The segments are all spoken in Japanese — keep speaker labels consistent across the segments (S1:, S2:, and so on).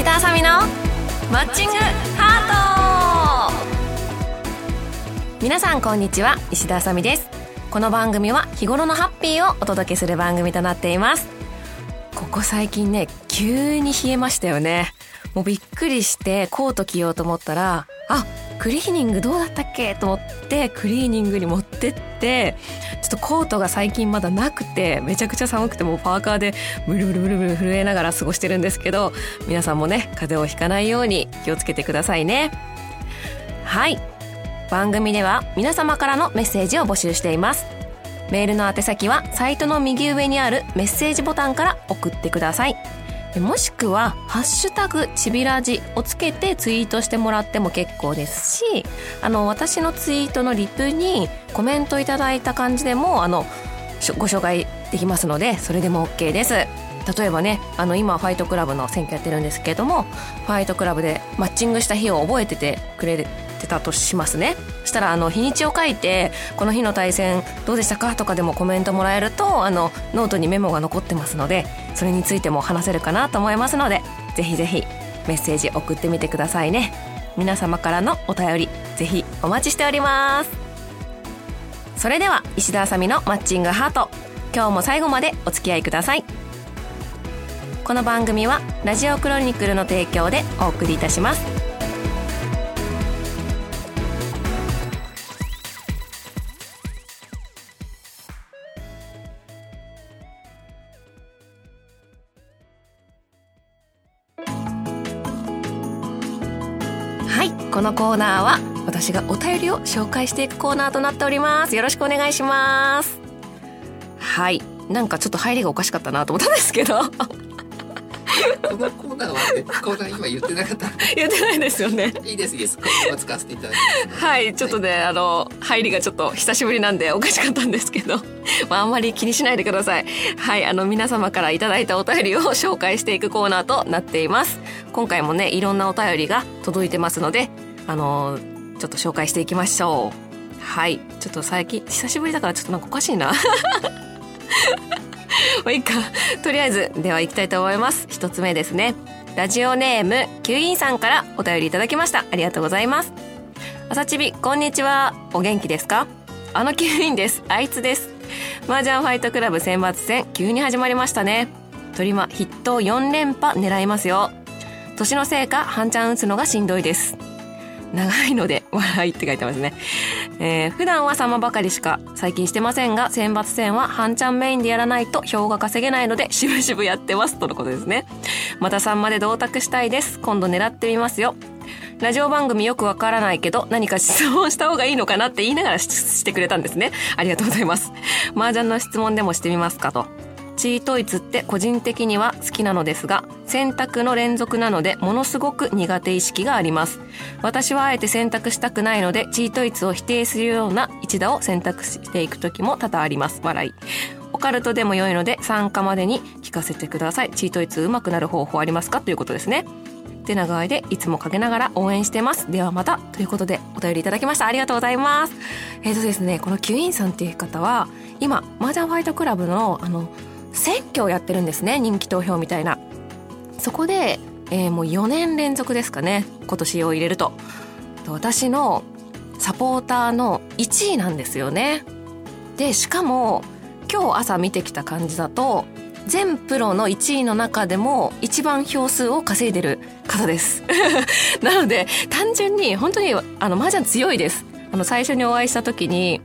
S1: 石田あさみのマッチングハート。皆さんこんにちは。石田あさみです。この番組は日頃のハッピーをお届けする番組となっています。ここ最近ね急に冷えましたよね。もうびっくりしてコート着ようと思ったらあクリーニングどうだったっけ？と思ってクリーニングに持ってってちょっとコートが最近まだなくてめちゃくちゃ寒くてもうパーカーでブルブルブルブル震えながら過ごしてるんですけど皆さんもね風邪をひかないように気をつけてくださいね。はい。番組では皆様からのメッセージを募集しています。メールの宛先はサイトの右上にあるメッセージボタンから送ってください。もしくは「ハッシュタグちびラジ」をつけてツイートしてもらっても結構ですしあの私のツイートのリプにコメントいただいた感じでもあのご紹介できますのでそれでも OK です。例えばねあの今ファイトクラブの選手やってるんですけれどもファイトクラブでマッチングした日を覚えててくれてたとしますね。そしたらあの日にちを書いてこの日の対戦どうでしたかとかでもコメントもらえるとあのノートにメモが残ってますのでそれについても話せるかなと思いますのでぜひぜひメッセージ送ってみてくださいね。皆様からのお便りぜひお待ちしております。それでは石田あさみのマッチングハート。今日も最後までお付き合いください。この番組はラジオクロニクルの提供でお送りいたします。はいこのコーナーは私がお便りを紹介していくコーナーとなっております。よろしくお願いします。はいなんかちょっと入りがおかしかったなと思ったんですけど。
S2: このコーナーはね、コーナー今言ってなかった。
S1: 言ってないですよね
S2: いいです、いいです。ここは使わせていただきます。
S1: はいちょっとね、あの入りがちょっと久しぶりなんでおかしかったんですけどまああんまり気にしないでくださいはいあの皆様からいただいたお便りを紹介していくコーナーとなっています今回もねいろんなお便りが届いてますのであのちょっと紹介していきましょうはいちょっと最近久しぶりだからちょっとなんかおかしいな まあいいか。とりあえずでは行きたいと思います。一つ目ですね。ラジオネームキュインさんからお便りいただきました。ありがとうございます。朝ちびこんにちは。お元気ですか？あのキュインです。あいつです。麻雀ファイトクラブ選抜戦急に始まりましたね。鳥間筆頭4連覇狙いますよ。年のせいか半チャン打つのがしんどいです。長いので笑いって書いてますね。えー、普段は様ばかりしか最近してませんが、選抜戦は半チャンメインでやらないと票が稼げないので、しぶしぶやってます。とのことですね。また3まで同卓したいです。今度狙ってみますよ。ラジオ番組よくわからないけど、何か質問した方がいいのかなって言いながらしてくれたんですね。ありがとうございます。麻雀の質問でもしてみますかと。チートイツって個人的には好きなのですが、選択の連続なのでものすごく苦手意識があります。私はあえて選択したくないので、チートイツを否定するような一打を選択していく時も多々あります。笑い。オカルトでも良いので参加までに聞かせてください。チートイツ上手くなる方法ありますか？ということですね。てな具合でいつもかけながら応援してます。ではまたということでお便りいただきました。ありがとうございます。えっ、とですね、このキュインさんっていう方は今、マージャンファイトクラブのあの、選挙をやってるんですね人気投票みたいなそこで、えー、もう4年連続ですかね今年を入れると。私のサポーターの1位なんですよね。でしかも今日朝見てきた感じだと全プロの1位の中でも一番票数を稼いでる方です。なので単純に本当にあの麻雀強いです。あの最初にお会いした時に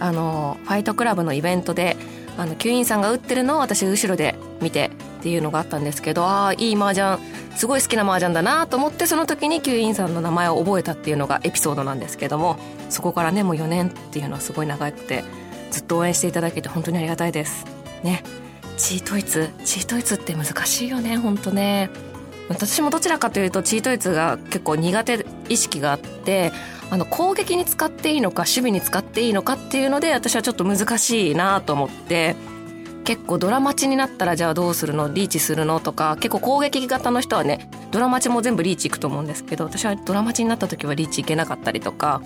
S1: あのファイトクラブのイベントであの吸引さんが打ってるのを私後ろで見てっていうのがあったんですけどああいい麻雀すごい好きな麻雀だなと思ってその時に吸引さんの名前を覚えたっていうのがエピソードなんですけどもそこからねもう4年っていうのはすごい長くてずっと応援していただけて本当にありがたいです。ね。チートイツチートイツって難しいよね本当ね。私もどちらかというとチートイツが結構苦手意識があってあの攻撃に使っていいのか守備に使っていいのかっていうので私はちょっと難しいなと思って結構ドラマチになったらじゃあどうするの？リーチするの？とか結構攻撃型の人はねドラマチも全部リーチいくと思うんですけど私はドラマチになった時はリーチいけなかったりとか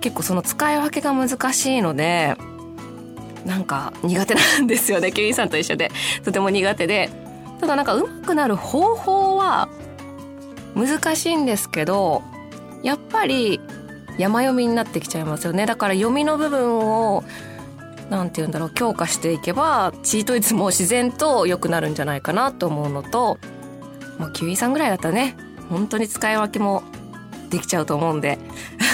S1: 結構その使い分けが難しいのでなんか苦手なんですよねケインさんと一緒で。とても苦手で。ただなんか上手くなる方法は難しいんですけどやっぱり山読みになってきちゃいますよね。だから読みの部分をなんて言うんだろう強化していけばチートイツも自然と良くなるんじゃないかなと思うのともうキウイさんぐらいだったらね本当に使い分けもできちゃうと思うんで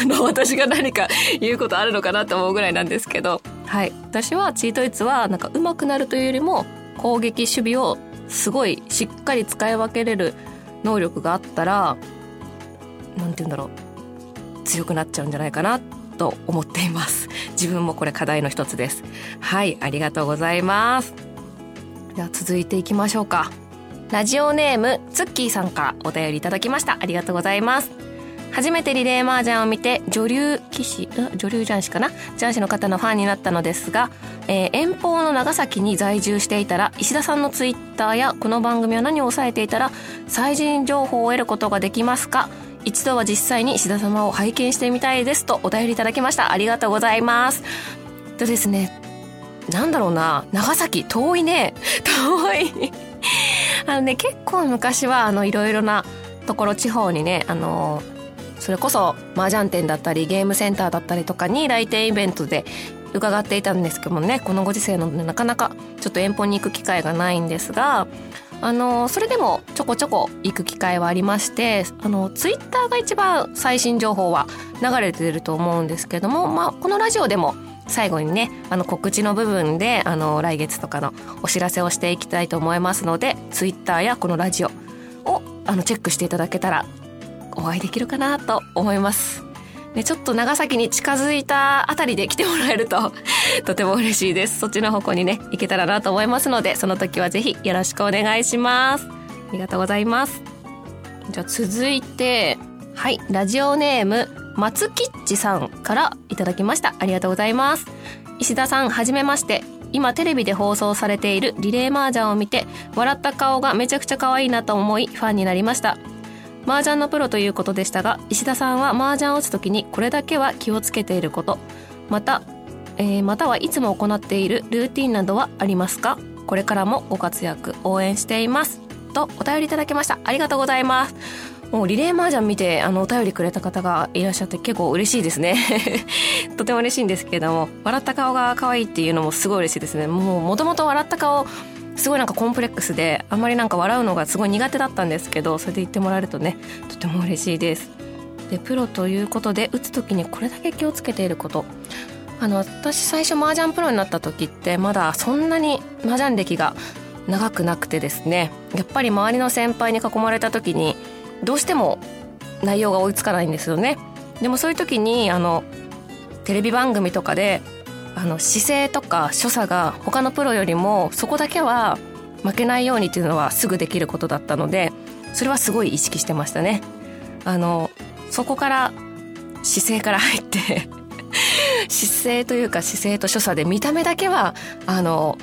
S1: あの私が何か言うことあるのかなと思うぐらいなんですけど。はい。私はチートイツはなんか上手くなるというよりも攻撃守備をすごいしっかり使い分けれる能力があったらなんて言うんだろう強くなっちゃうんじゃないかなと思っています。自分もこれ課題の一つです。はいありがとうございます。では続いていきましょうか。ラジオネームツッキーさんからお便りいただきました。ありがとうございます。初めてリレー麻雀を見て女流棋士女流雀士かな？雀士の方のファンになったのですが、えー、遠方の長崎に在住していたら石田さんのツイッターやこの番組を何を抑えていたら最新情報を得ることができますか？一度は実際に石田様を拝見してみたいですとお便りいただきました。ありがとうございます。とですねなんだろうな。長崎遠いね。遠い。あのね結構昔はあのいろいろなところ地方にねあのそれこそ麻雀店だったりゲームセンターだったりとかに来店イベントで伺っていたんですけどもねこのご時世のなかなかちょっと遠方に行く機会がないんですがあのそれでもちょこちょこ行く機会はありましてあのツイッターが一番最新情報は流れてると思うんですけども、まあ、このラジオでも最後にねあの告知の部分であの来月とかのお知らせをしていきたいと思いますのでツイッターやこのラジオをあのチェックしていただけたらお会いできるかなと思います。ね、ちょっと長崎に近づいたあたりで来てもらえると とても嬉しいです。そっちの方向にね、行けたらなと思いますので、その時はぜひよろしくお願いします。ありがとうございます。じゃあ続いて、はい、ラジオネーム、松吉さんからいただきました。ありがとうございます。石田さん、はじめまして。今テレビで放送されているリレー麻雀を見て、笑った顔がめちゃくちゃ可愛いなと思い、ファンになりました。麻雀のプロということでしたが石田さんは麻雀を打つ時にこれだけは気をつけていること。また、えー、またはいつも行っているルーティンなどはありますか？これからもご活躍応援しています。とお便りいただきました。ありがとうございます。もうリレー麻雀見てあのお便りくれた方がいらっしゃって結構嬉しいですね。とても嬉しいんですけども笑った顔が可愛いっていうのもすごい嬉しいですね。もうもともと笑った顔すごいなんかコンプレックスであんまりなんか笑うのがすごい苦手だったんですけどそれで言ってもらえるとねとても嬉しいです。でプロということで打つ時にこれだけ気をつけていること。あの私最初麻雀プロになった時ってまだそんなに麻雀歴が長くなくてですねやっぱり周りの先輩に囲まれた時にどうしても内容が追いつかないんですよね。でもそういう時にあのテレビ番組とかであの姿勢とか所作が他のプロよりもそこだけは負けないようにっていうのはすぐできることだったのでそれはすごい意識してましたね。あのそこから姿勢から入って 姿勢というか姿勢と所作で見た目だけはあの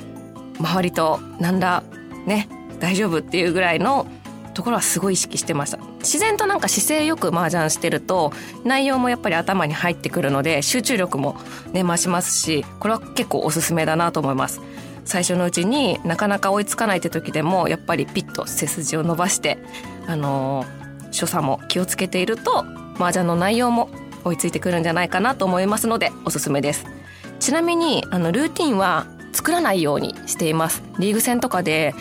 S1: 周りと何らね大丈夫っていうぐらいのところはすごい意識してました。自然となんか姿勢よく麻雀してると内容もやっぱり頭に入ってくるので集中力もね増しますしこれは結構おすすめだなと思います。最初のうちになかなか追いつかないって時でもやっぱりピッと背筋を伸ばしてあのー、所作も気をつけていると麻雀の内容も追いついてくるんじゃないかなと思いますのでおすすめです。ちなみにあのルーティンは作らないようにしています。リーグ戦とかで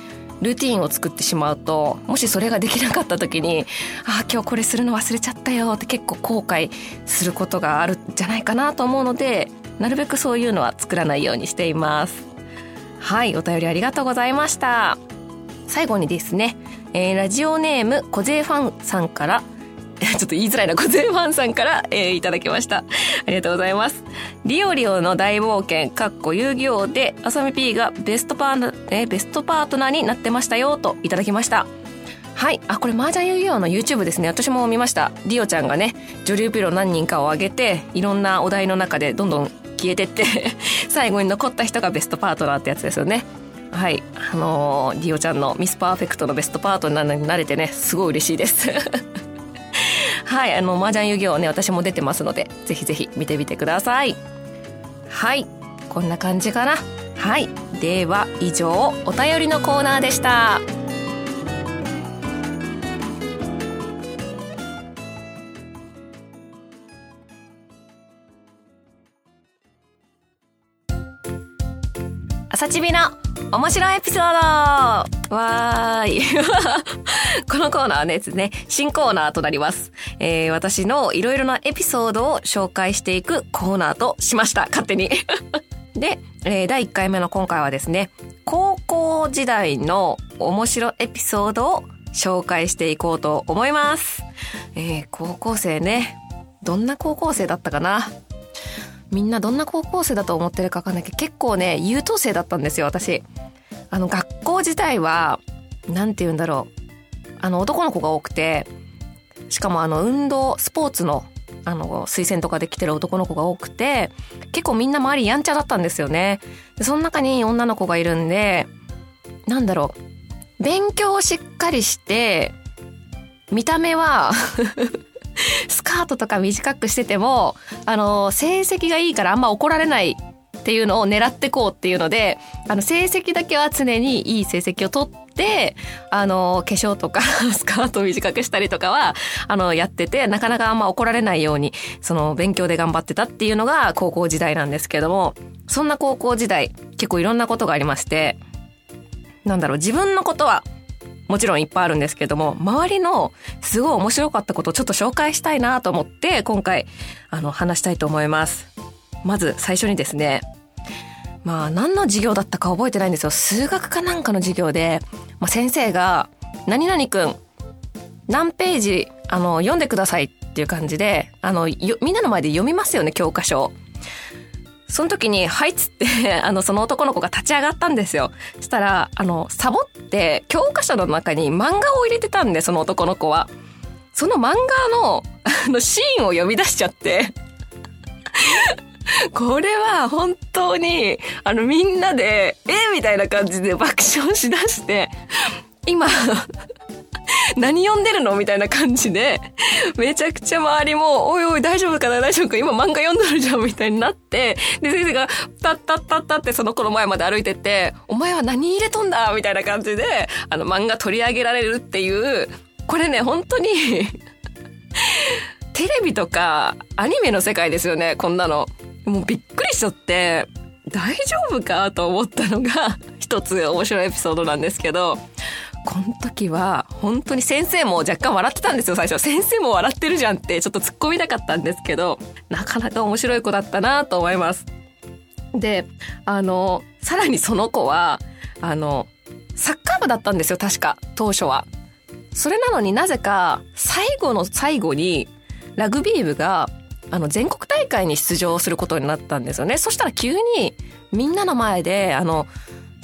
S1: ルーティンを作ってしまうともしそれができなかった時にああ今日これするの忘れちゃったよって結構後悔することがあるんじゃないかなと思うのでなるべくそういうのは作らないようにしています。はいお便りありがとうございました。最後にですね、えー、ラジオネーム小勢ファンさんからちょっと言いづらいな、小ゼファンさんから、えー、いただきました。ありがとうございます。リオリオの大冒険、かっこ遊戯王で、あさみ P がベストパー、えー、ベストパートナーになってましたよ、といただきました。はい。あ、これ、麻雀遊戯王の YouTube ですね。私も見ました。リオちゃんがね、女流プロ何人かを挙げて、いろんなお題の中でどんどん消えてって 最後に残った人がベストパートナーってやつですよね。はい。あのー、リオちゃんのミスパーフェクトのベストパートナーになれてね、すごい嬉しいです はいあの麻雀遊戯王ね私も出てますのでぜひぜひ見てみてください。はいこんな感じかな。はいでは以上お便りのコーナーでした。朝ちびの面白いエピソードわーい。このコーナーはね、ね、新コーナーとなります。えー、私のいろいろなエピソードを紹介していくコーナーとしました。勝手に。で、えー、第1回目の今回はですね、高校時代の面白エピソードを紹介していこうと思います。えー、高校生ね。どんな高校生だったかな？みんなどんな高校生だと思ってるかわかんないけど、結構ね、優等生だったんですよ、私。あの、学校自体は、なんて言うんだろう。あの、男の子が多くて、しかもあの、運動、スポーツの、あの、推薦とかできてる男の子が多くて、結構みんな周りやんちゃだったんですよね。でその中に女の子がいるんで、なんだろう。勉強をしっかりして、見た目は スカートとか短くしてても、あの、成績がいいからあんま怒られないっていうのを狙ってこうっていうので、あの、成績だけは常にいい成績を取って、あの、化粧とか スカートを短くしたりとかは、あの、やってて、なかなかあんま怒られないように、その、勉強で頑張ってたっていうのが高校時代なんですけども、そんな高校時代、結構いろんなことがありまして、なんだろう、自分のことはもちろんいっぱいあるんですけども、周りのすごい面白かったことをちょっと紹介したいなと思って、今回、あの、話したいと思います。まず最初にですね、まあ何の授業だったか覚えてないんですよ。数学かなんかの授業で、まあ、先生が、何々くん、何ページ、あの、読んでくださいっていう感じで、あの、みんなの前で読みますよね、教科書。その時に、はいっつって あの、その男の子が立ち上がったんですよ。したら、あの、サボって、教科書の中に漫画を入れてたんで、その男の子は。その漫画の、あの、シーンを読み出しちゃって これは本当に、あの、みんなで、えみたいな感じで爆笑しだして、今 何読んでるのみたいな感じで、めちゃくちゃ周りも、おいおい大丈夫かな大丈夫か今漫画読んでるじゃんみたいになって、で、先生が、タッタッタッタってその子の前まで歩いてって、お前は何入れとんだみたいな感じで、あの漫画取り上げられるっていう、これね、本当にテレビとかアニメの世界ですよね、こんなの。もうびっくりしちゃって、大丈夫かと思ったのが一つ面白いエピソードなんですけど、この時は本当に先生も若干笑ってたんですよ最初。先生も笑ってるじゃんってちょっと突っ込みたかったんですけどなかなか面白い子だったなと思います。であのさらにその子はあのサッカー部だったんですよ確か当初は。それなのになぜか最後の最後にラグビー部があの全国大会に出場することになったんですよね。そしたら急にみんなの前であの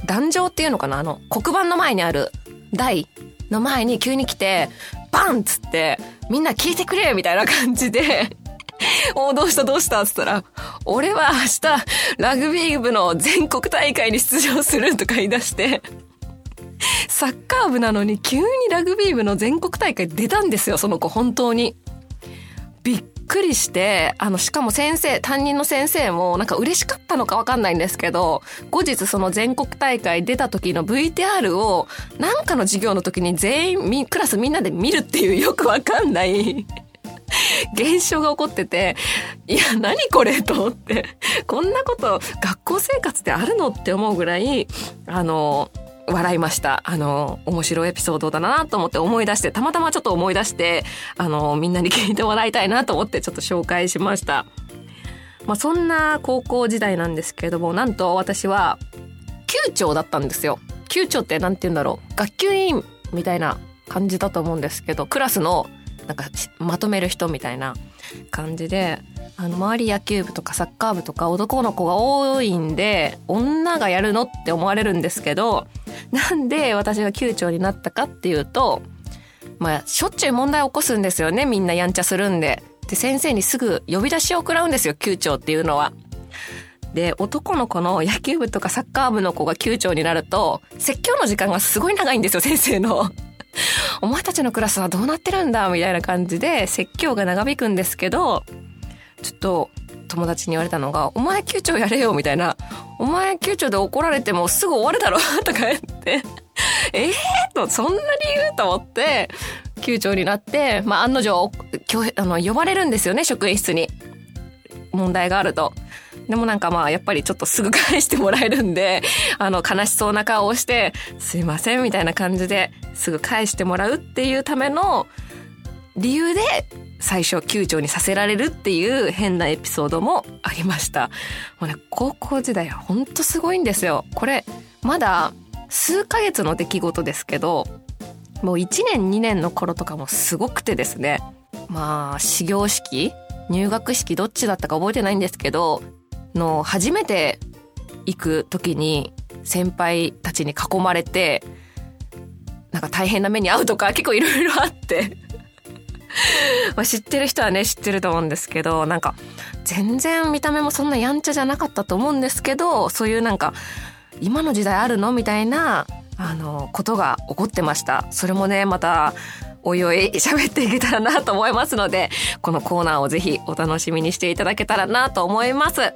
S1: 壇上っていうのかな？あの黒板の前にある台の前に急に来て、バンっつって、みんな聞いてくれみたいな感じで、おどうしたどうしたっつったら、俺は明日、ラグビー部の全国大会に出場するとか言い出して、サッカー部なのに急にラグビー部の全国大会出たんですよ、その子、本当に。びっくりして、あの、しかも先生、担任の先生もなんか嬉しかったのかわかんないんですけど、後日その全国大会出た時の VTR を、なんかの授業の時に全員み、クラスみんなで見るっていうよくわかんない 現象が起こってて、いや、何これと思って、こんなこと学校生活であるのって思うぐらい、あの、笑いました。あの、面白いエピソードだなと思って思い出して、たまたまちょっと思い出して、あの、みんなに聞いてもらいたいなと思ってちょっと紹介しました。まあ、そんな高校時代なんですけれども、なんと私は、級長だったんですよ。級長って何て言うんだろう。学級委員みたいな感じだと思うんですけど、クラスのなんかまとめる人みたいな感じで、あの周り野球部とかサッカー部とか男の子が多いんで女がやるのって思われるんですけどなんで私が級長になったかっていうとまあしょっちゅう問題起こすんですよねみんなやんちゃするんで。で先生にすぐ呼び出しを食らうんですよ級長っていうのは。で男の子の野球部とかサッカー部の子が級長になると説教の時間がすごい長いんですよ先生の。お前たちのクラスはどうなってるんだみたいな感じで説教が長引くんですけどちょっと友達に言われたのが、お前級長やれよみたいな、お前級長で怒られてもすぐ終わるだろとか言って、え えー、と、そんな理由？と思って、級長になって、まあ案の定、あの、呼ばれるんですよね、職員室に。問題があると。でもなんかまあやっぱりちょっとすぐ返してもらえるんで、あの悲しそうな顔をして、すいませんみたいな感じですぐ返してもらうっていうための理由で最初窮長にさせられるっていう変なエピソードもありました。もうね、高校時代はほんとすごいんですよ。これ、まだ数ヶ月の出来事ですけど、もう1年2年の頃とかもすごくてですね。まあ、始業式？入学式？どっちだったか覚えてないんですけど、の初めて行く時に先輩たちに囲まれて、なんか大変な目に遭うとか結構いろいろあって まあ知ってる人はね知ってると思うんですけどなんか全然見た目もそんなやんちゃじゃなかったと思うんですけどそういうなんか今の時代あるのみたいなあのことが起こってました。それもねまたおいおい喋っていけたらなと思いますのでこのコーナーをぜひお楽しみにしていただけたらなと思います。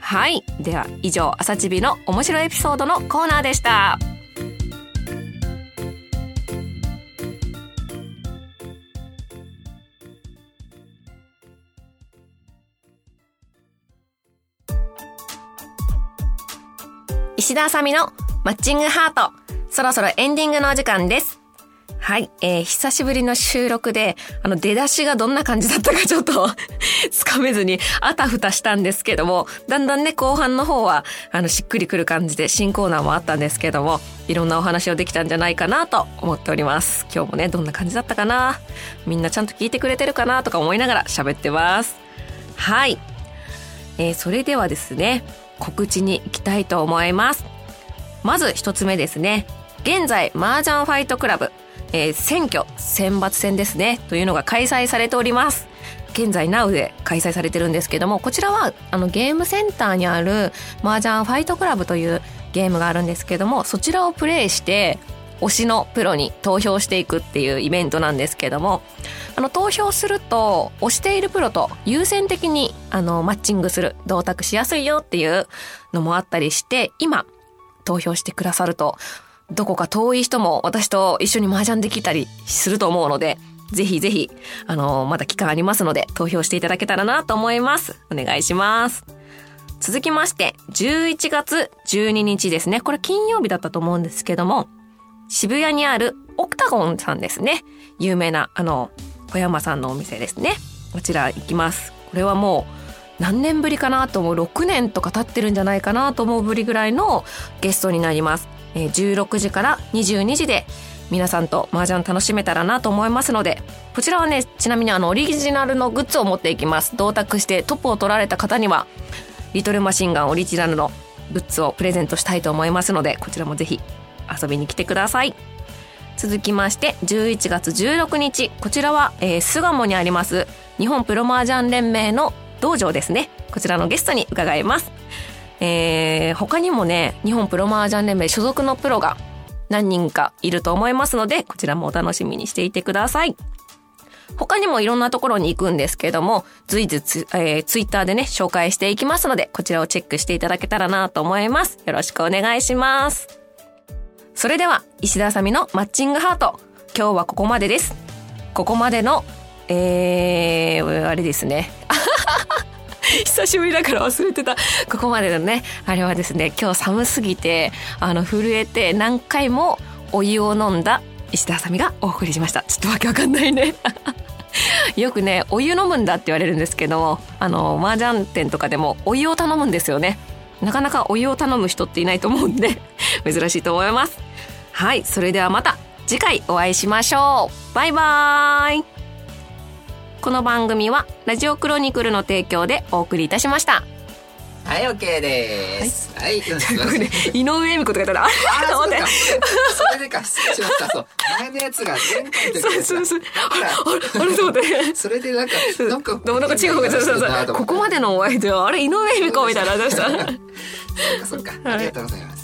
S1: はい。では以上朝チビの面白いエピソードのコーナーでした。石田あさみのマッチングハート。そろそろエンディングのお時間です。はい、えー、久しぶりの収録で、あの、出だしがどんな感じだったか ちょっと つかめずに、あたふたしたんですけども、だんだんね、後半の方は、あの、しっくりくる感じで、新コーナーもあったんですけども、いろんなお話をできたんじゃないかなと思っております。今日もね、どんな感じだったかな？みんなちゃんと聞いてくれてるかな？とか思いながら喋ってます。はい。えー、それではですね、告知に行きたいと思います。まず一つ目ですね。現在、麻雀ファイトクラブ、えー、選挙選抜戦ですね、というのが開催されております。現在 Now で開催されてるんですけども、こちらはあのゲームセンターにある麻雀ファイトクラブというゲームがあるんですけども、そちらをプレイして、推しのプロに投票していくっていうイベントなんですけども、あの投票すると推しているプロと優先的にあのマッチングする同卓しやすいよっていうのもあったりして今投票してくださるとどこか遠い人も私と一緒に麻雀できたりすると思うのでぜひぜひあのまだ期間ありますので投票していただけたらなと思います。お願いします。続きまして11月12日ですね。これ金曜日だったと思うんですけども渋谷にあるオクタゴンさんですね。有名なあの小山さんのお店ですね。こちら行きます。これはもう何年ぶりかなと思う6年とか経ってるんじゃないかなと思うぶりぐらいのゲストになります、えー、16時から22時で皆さんと麻雀楽しめたらなと思いますのでこちらはねちなみにあのオリジナルのグッズを持っていきます。同卓してトップを取られた方にはリトルマシンガンオリジナルのグッズをプレゼントしたいと思いますのでこちらもぜひ遊びに来てください。続きまして11月16日。こちらは、えー、巣鴨にあります日本プロマージャン連盟の道場ですね。こちらのゲストに伺います。えー、他にもね日本プロマージャン連盟所属のプロが何人かいると思いますのでこちらもお楽しみにしていてください。他にもいろんなところに行くんですけども、随時ツ,、えー、ツイッターでね、紹介していきますので、こちらをチェックしていただけたらなと思います。よろしくお願いします。それでは、石田あさみのマッチングハート。今日はここまでです。ここまでの、えー、あれですね。久しぶりだから忘れてた。ここまでのね、あれはですね、今日寒すぎて、あの、震えて何回もお湯を飲んだ石田あさみがお送りしました。ちょっとわけわかんないね。よくね、お湯飲むんだって言われるんですけども、あの、麻雀店とかでもお湯を頼むんですよね。なかなかお湯を頼む人っていないと思うんで、珍しいと思います。はい、それではまた次回お会いしましょう。バイバーイ。この番組はラジオクロニクルの提供でお送りいたしました。
S2: はい、オッケーです。はい、はい、
S1: 井上恵美子とか言ったら、あれと思って。
S2: それでか、失礼しました。そう。前のやつが前回の
S1: 時そうそうそう。あれ、あれと思って。
S2: それでなんか、なんか、
S1: でもなんか違うか、そうそうそう。ここまでのお相手は、あれ、井上恵美子みたいな、どうした
S2: そっかそっか。ありがとうございます。